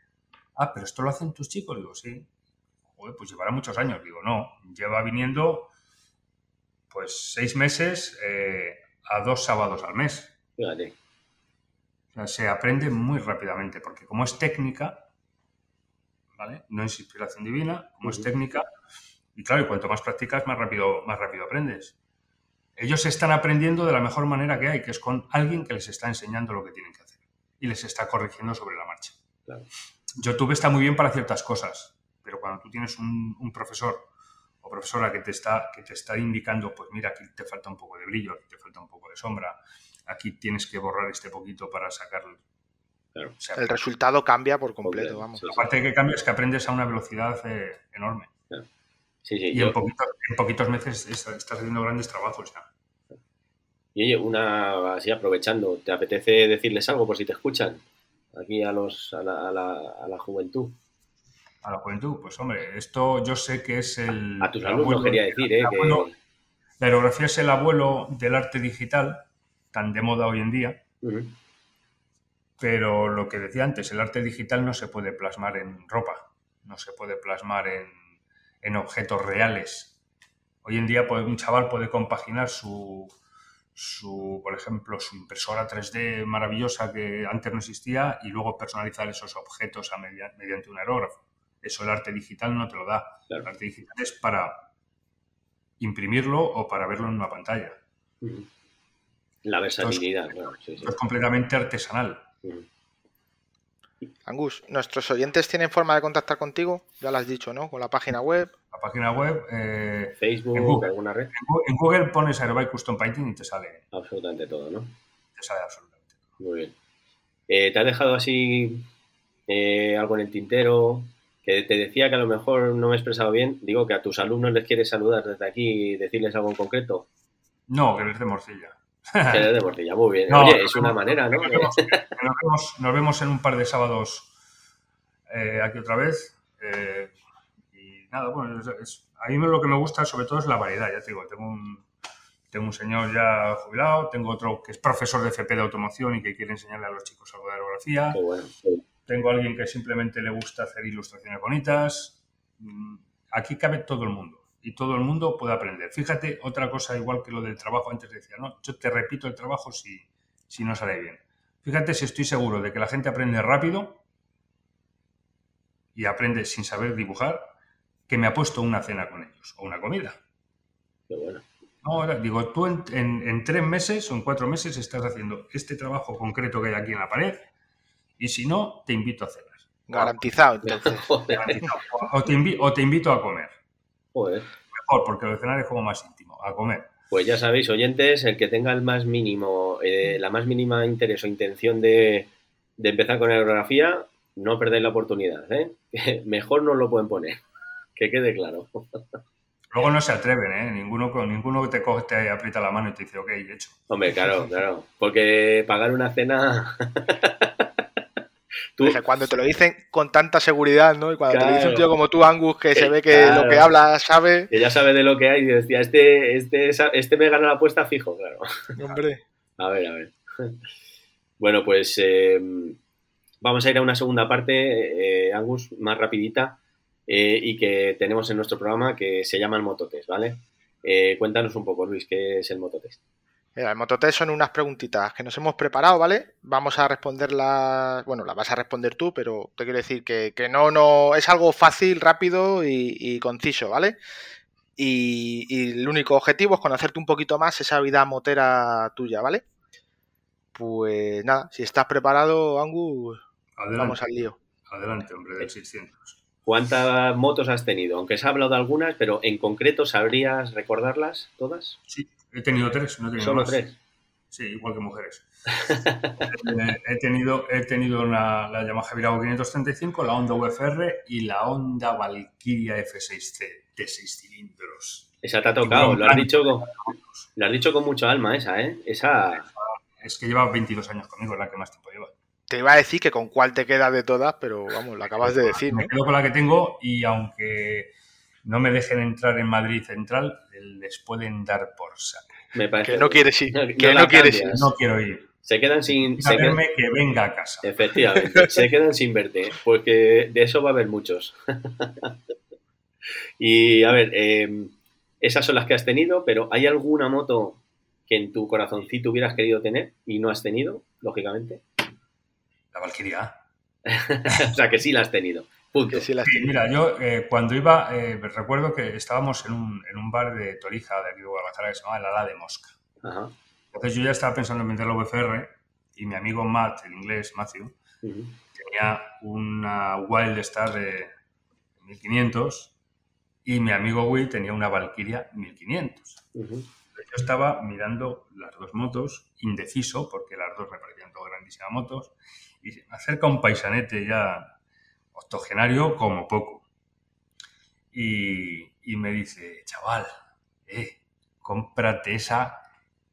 ah, pero esto lo hacen tus chicos, digo, sí. Joder, pues llevará muchos años, digo, no, lleva viniendo pues seis meses eh, a dos sábados al mes. O sea, se aprende muy rápidamente, porque como es técnica, ¿vale? No es inspiración divina, como es técnica, y claro, y cuanto más practicas, más rápido, más rápido aprendes. Ellos están aprendiendo de la mejor manera que hay, que es con alguien que les está enseñando lo que tienen que hacer y les está corrigiendo sobre la marcha. Claro. YouTube está muy bien para ciertas cosas, pero cuando tú tienes un, profesor o profesora que te, está, que te está indicando, pues mira, aquí te falta un poco de brillo, aquí te falta un poco de sombra, aquí tienes que borrar este poquito para sacarlo. el resultado cambia por completo, vamos. La parte que cambia es que aprendes a una velocidad eh, enorme. y en, poquitos, meses estás haciendo grandes trabajos ya. Y oye, una así aprovechando, ¿te apetece decirles algo por si te escuchan? aquí a, los, a, la, a, la, juventud? A la juventud, pues hombre, esto yo sé que es el... A tus alumnos quería decir, ¿eh? La aerografía es el abuelo del arte digital, tan de moda hoy en día. Pero lo que decía antes, el arte digital no se puede plasmar en ropa, no se puede plasmar en, en objetos reales. Hoy en día pues, un chaval puede compaginar su, su, por ejemplo, su impresora 3D maravillosa que antes no existía y luego personalizar esos objetos a mediante un aerógrafo. Eso el arte digital no te lo da. El arte digital es para imprimirlo o para verlo en una pantalla. La versatilidad, Es completamente artesanal. Angus, ¿nuestros oyentes tienen forma de contactar contigo? Ya lo has dicho, ¿no? Con la página web. La página web. Eh, Facebook, en Google, alguna red. En Google pones Aerobyte Custom Painting y te sale. Absolutamente todo, ¿no? Te sale absolutamente todo. Muy bien. Eh, ¿Te has dejado así eh, algo en el tintero? Que te decía que a lo mejor no me he expresado bien. Digo que a tus alumnos les quieres saludar desde aquí y decirles algo en concreto. No, que eres de morcilla. Que de morcilla, muy bien. Oye, es una manera, ¿no? Nos vemos, en un par de sábados eh, aquí otra vez. Eh, y nada, bueno, a mí lo que me gusta sobre todo es la variedad, ya te digo, tengo un, tengo un señor ya jubilado, tengo otro que es profesor de FP de automoción y que quiere enseñarle a los chicos algo de aerografía. Tengo alguien que simplemente le gusta hacer ilustraciones bonitas. Mm, aquí cabe todo el mundo y todo el mundo puede aprender. Fíjate, otra cosa igual que lo del trabajo, antes decía, no, yo te repito el trabajo si, si no sale bien. Fíjate si estoy seguro de que la gente aprende rápido y aprende sin saber dibujar, que me ha puesto una cena con ellos o una comida. Qué bueno. No, digo, tú en, en, tres meses o en cuatro meses estás haciendo este trabajo concreto que hay aquí en la pared y si no, te invito a cenar. Garantizado, entonces. O te, invi- o te invito a comer. Joder. Mejor, porque el cenar es como más íntimo. A comer. Pues ya sabéis, oyentes, el que tenga el más mínimo, eh, la más mínima interés o intención de, de empezar con aerografía, no perdáis la oportunidad, ¿eh? Mejor no lo pueden poner, que quede claro. Luego no se atreven, ¿eh? Ninguno, ninguno que te coge, te aprieta la mano y te dice, ok, hecho. Hombre, claro, claro, porque pagar una cena... Tú, Cuando te lo dicen con tanta seguridad, ¿no? Y cuando te lo dice un tío como tú, Angus, que se Eh, ve que claro. lo que habla sabe. que ya sabe de lo que hay, y decía, este, este, este me gana la apuesta fijo, claro. Hombre. A ver, a ver. Bueno, pues eh, vamos a ir a una segunda parte, eh, Angus, más rapidita, y que tenemos en nuestro programa que se llama el Mototest, ¿vale? Cuéntanos un poco, Luis, ¿qué es el Mototest? Mira, el mototest son unas preguntitas que nos hemos preparado, ¿vale? Vamos a responderlas, bueno, las vas a responder tú, pero te quiero decir que, que no, no, es algo fácil, rápido y, y conciso, ¿vale? Y, y el único objetivo es conocerte un poquito más esa vida motera tuya, ¿vale? Pues nada, si estás preparado, Angus, Adelante, vamos al lío. adelante hombre, del 600. ¿Cuántas motos has tenido? Aunque se ha hablado de algunas, pero en concreto, ¿sabrías recordarlas todas? Sí, he tenido tres, no he tenido Solo más. tres. Sí, igual que mujeres. Eh, he tenido, he tenido una, la Yamaha Virago 535, la Honda UFR y la Honda Valkyria F6C de 6 cilindros. Esa te ha tocado, lo has dicho con, lo has dicho con mucho alma esa, ¿eh? Esa, Es que lleva 22 años conmigo, es la que más tiempo lleva. Te iba a decir que con cuál te queda de todas, pero vamos, lo acabas de decir, ¿no? Me quedo con la que tengo y aunque no me dejen entrar en Madrid Central, les pueden dar por saco. me parece... Que no quieres ir, No, que no quieres ir. No quiero ir. Se quedan sin... Se quedan- que venga a casa. Efectivamente, se quedan sin verte, ¿eh? porque de eso va a haber muchos. y a ver, eh, esas son las que has tenido, pero ¿hay alguna moto que en tu corazoncito hubieras querido tener y no has tenido, lógicamente? La Valkyria. o sea, que sí la has tenido. Punto. Que sí las Sí, tienes. mira, yo eh, cuando iba, eh, recuerdo que estábamos en un, en un bar de Torija, de aquí de Guadalajara, que se llama El Ala de Mosca. Ajá. Entonces yo ya estaba pensando en vender la VFR y mi amigo Matt, el inglés Matthew, tenía una Wild Star de 1500 y mi amigo Will tenía una Valkyria 1500. Ujú. Yo estaba mirando las dos motos, indeciso, porque las dos me parecían dos grandísimas motos, y se me acerca un paisanete ya octogenario como poco. Y, y me dice, chaval, eh, cómprate esa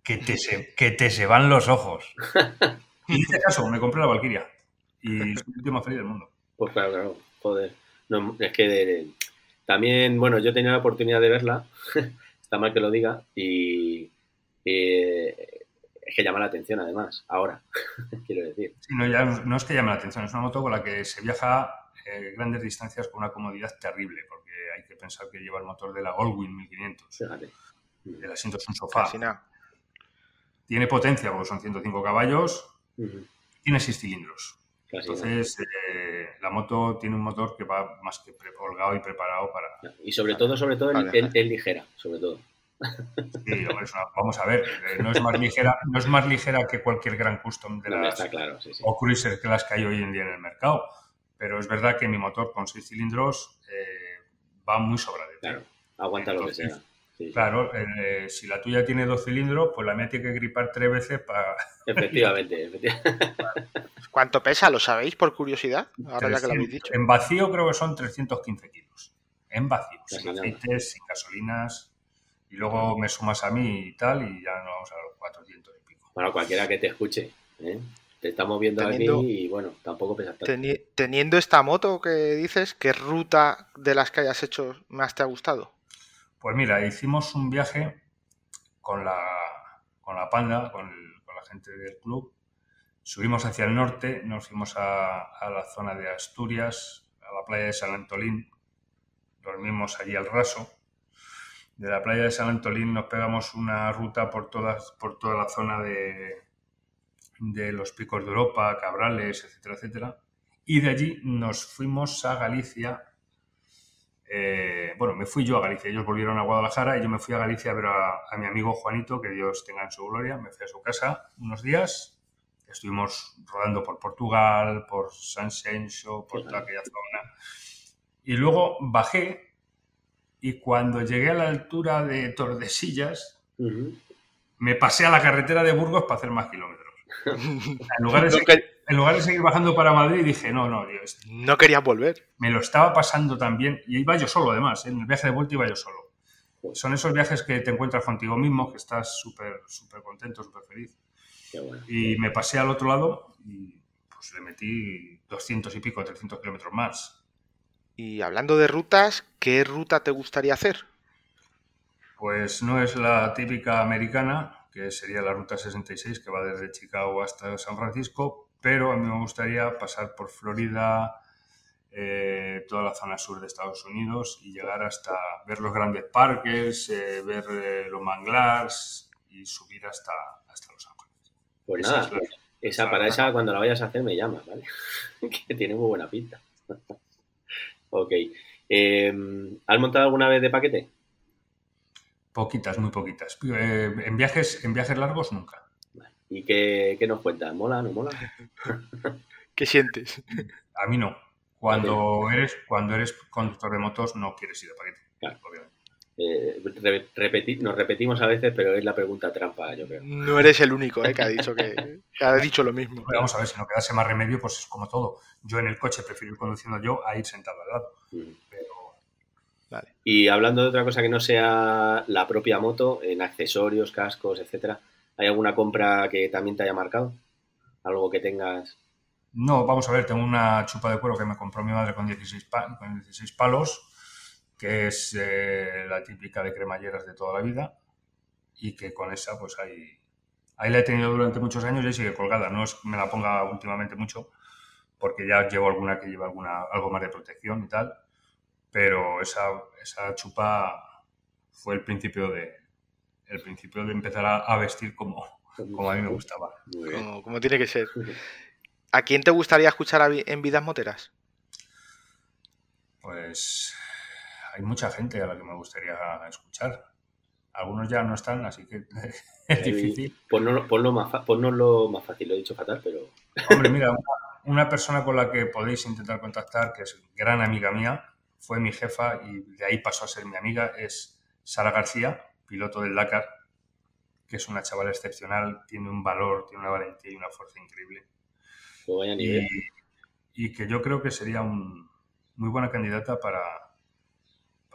que te, se, que te se van los ojos. Y hice caso, me compré la Valkyria. Y soy el tío más feliz del mundo. Pues claro, claro, joder. No, es que de- también, bueno, yo tenía la oportunidad de verla, está mal que lo diga, y eh, es que llama la atención además, ahora, quiero decir. Sí, no, ya no es que llame la atención, es una moto con la que se viaja eh, grandes distancias con una comodidad terrible, porque hay que pensar que lleva el motor de la Goldwing 1500. Fíjate. El asiento es un sofá. Tiene potencia, porque son 105 caballos. Tiene 6 cilindros. Casi. Entonces, eh, la moto tiene un motor que va más que holgado y preparado para... Y sobre todo, sobre todo, Vale, es vale. ligera, sobre todo. Sí, hombre, es una- vamos a ver, eh, no, es más ligera, no es más ligera que cualquier gran custom de No, las, está claro, sí, sí. o cruiser que las que hay hoy en día en el mercado. Pero es verdad que mi motor con 6 cilindros eh, va muy sobradete. Claro, aguanta lo que Entonces, sea. Sí. Claro, eh, si la tuya tiene dos cilindros, pues la mía tiene que gripar tres veces para... Efectivamente, efectivamente. ¿Cuánto pesa? ¿Lo sabéis por curiosidad? Ahora ya que lo habéis dicho. En vacío creo que son 315 kilos. En vacío, Casi sin nada. aceites, sin gasolinas. Y luego me sumas a mí y tal, y ya nos vamos a los 400 y pico. Bueno, cualquiera que te escuche, ¿eh? Te estamos viendo Teniendo- aquí y bueno, tampoco pesa tanto. Teni- teniendo esta moto que dices, ¿qué ruta de las que hayas hecho más te ha gustado? Pues mira, hicimos un viaje con la, con la panda, con, el- con la gente del club. Subimos hacia el norte, nos fuimos a, a la zona de Asturias, a la playa de San Antolín. Dormimos allí al raso. De la playa de San Antolín nos pegamos una ruta por, todas, por toda la zona de, de los picos de Europa, Cabrales, etcétera, etcétera. Y de allí nos fuimos a Galicia, eh, bueno, me fui yo a Galicia, ellos volvieron a Guadalajara y yo me fui a Galicia a ver a, a mi amigo Juanito, que Dios tenga en su gloria, me fui a su casa unos días estuvimos rodando por Portugal, por San Senso, por toda aquella zona. Y luego bajé y cuando llegué a la altura de Tordesillas, me pasé a la carretera de Burgos para hacer más kilómetros. en, lugar de seguir, en, lugar de seguir, bajando para Madrid, dije, no, no, Dios. No quería volver. Me lo estaba pasando también, y iba yo solo además, en el viaje de vuelta iba yo solo. Son esos viajes que te encuentras contigo mismo, que estás súper súper contento, súper feliz. Y me pasé al otro lado y pues le metí 200 y pico, 300 kilómetros más. Y hablando de rutas, ¿qué ruta te gustaría hacer? Pues no es la típica americana, que sería la ruta 66 que va desde Chicago hasta San Francisco, pero a mí me gustaría pasar por Florida, eh, toda la zona sur de Estados Unidos y llegar hasta ver los grandes parques, eh, ver eh, los manglars y subir hasta, hasta Los Ángeles. Pues nada, esa, para esa cuando la vayas a hacer me llamas, ¿vale? que tiene muy buena pinta. Ok. ¿Has montado alguna vez de paquete? Poquitas, muy poquitas. en, viajes, en viajes largos nunca. ¿Y qué, qué nos cuentas? ¿Mola, no mola? ¿Qué sientes? A mí no. Cuando eres, cuando eres conductor de motos no quieres ir de paquete, claro. obviamente. Eh, nos repetimos a veces, pero es la pregunta trampa, yo creo. No eres el único eh, que ha dicho que, ha dicho lo mismo. vamos a ver, si no quedase más remedio, pues es como todo. Yo en el coche prefiero ir conduciendo yo a ir sentado al lado. Mm. Vale. Y hablando de otra cosa que no sea la propia moto, en accesorios, cascos, etcétera, ¿hay alguna compra que también te haya marcado? ¿Algo que tengas? No, vamos a ver, tengo una chupa de cuero que me compró mi madre con 16, con 16 palos, que es eh, la típica de cremalleras de toda la vida y que con esa pues ahí, ahí la he tenido durante muchos años y sigue colgada. No es que me la ponga últimamente mucho porque ya llevo alguna que lleva alguna, algo más de protección y tal, pero esa, esa chupa fue el principio de, el principio de empezar a, vestir como, como a mí me gustaba. Como, como tiene que ser. ¿A quién te gustaría escuchar en Vidas Moteras? Pues hay mucha gente a la que me gustaría escuchar. Algunos ya no están, así que es difícil. Ponlo, más, lo más fácil, lo he dicho fatal, pero... Hombre, mira, una, persona con la que podéis intentar contactar, que es gran amiga mía, fue mi jefa y de ahí pasó a ser mi amiga, es Sara García, piloto del Dakar, que es una chavala excepcional, tiene un valor, tiene una valentía y una fuerza increíble. Pues y, que yo creo que sería un, muy buena candidata para,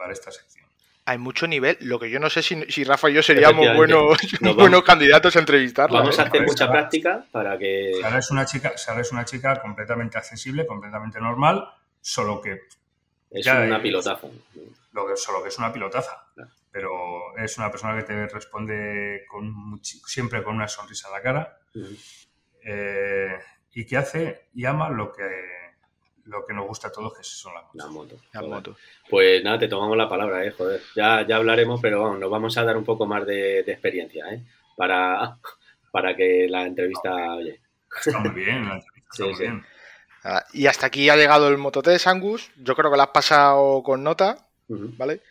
para esta sección. Hay mucho nivel. Lo que yo no sé si, Rafa y yo seríamos buenos, buenos candidatos a entrevistarla. Vamos a ¿eh? hacer mucha práctica para que. Sara es una chica, Sara es una chica completamente accesible, completamente normal, solo que. Es una pilotaza. Lo que, solo que es una pilotaza. Pero es una persona que te responde con siempre con una sonrisa en la cara y que hace y ama lo que, lo que nos gusta a todos, que son las motos. Las motos. Pues nada, te tomamos la palabra, eh, joder. Ya, ya hablaremos, pero vamos, nos vamos a dar un poco más de, experiencia, ¿eh? Para, para que la entrevista, oye. Está muy bien, la entrevista está muy bien. Ah, y hasta aquí ha llegado el Mototest, Angus. Yo creo que lo has pasado con nota, ¿vale?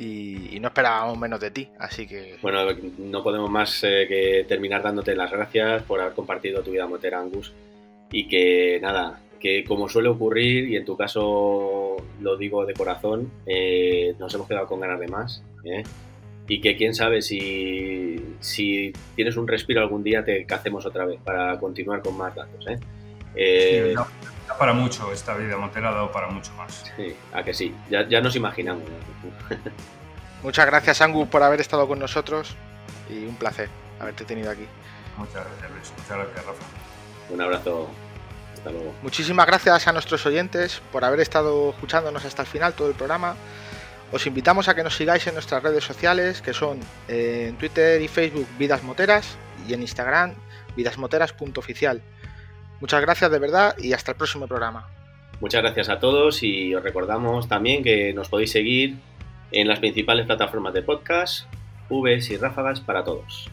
y, no esperábamos menos de ti, así que... Bueno, no podemos más eh, que terminar dándote las gracias por haber compartido tu vida motera, Angus, y que nada, que como suele ocurrir, y en tu caso lo digo de corazón, eh, nos hemos quedado con ganas de más, ¿eh? y que quién sabe si, si tienes un respiro algún día te cacemos otra vez para continuar con más datos. ¿eh? para mucho esta vida motera, ha dado para mucho más. Sí, a que sí, ya, ya nos imaginamos. Muchas gracias, Angus, por haber estado con nosotros y un placer haberte tenido aquí. Muchas gracias, Luis. Muchas gracias, Rafa. Un abrazo. Hasta luego. Muchísimas gracias a nuestros oyentes por haber estado escuchándonos hasta el final todo el programa. Os invitamos a que nos sigáis en nuestras redes sociales, que son eh, en Twitter y Facebook Vidas Moteras y en Instagram vidasmoteras.oficial. Muchas gracias de verdad y hasta el próximo programa. Muchas gracias a todos y os recordamos también que nos podéis seguir en las principales plataformas de podcast, Vs y ráfagas para todos.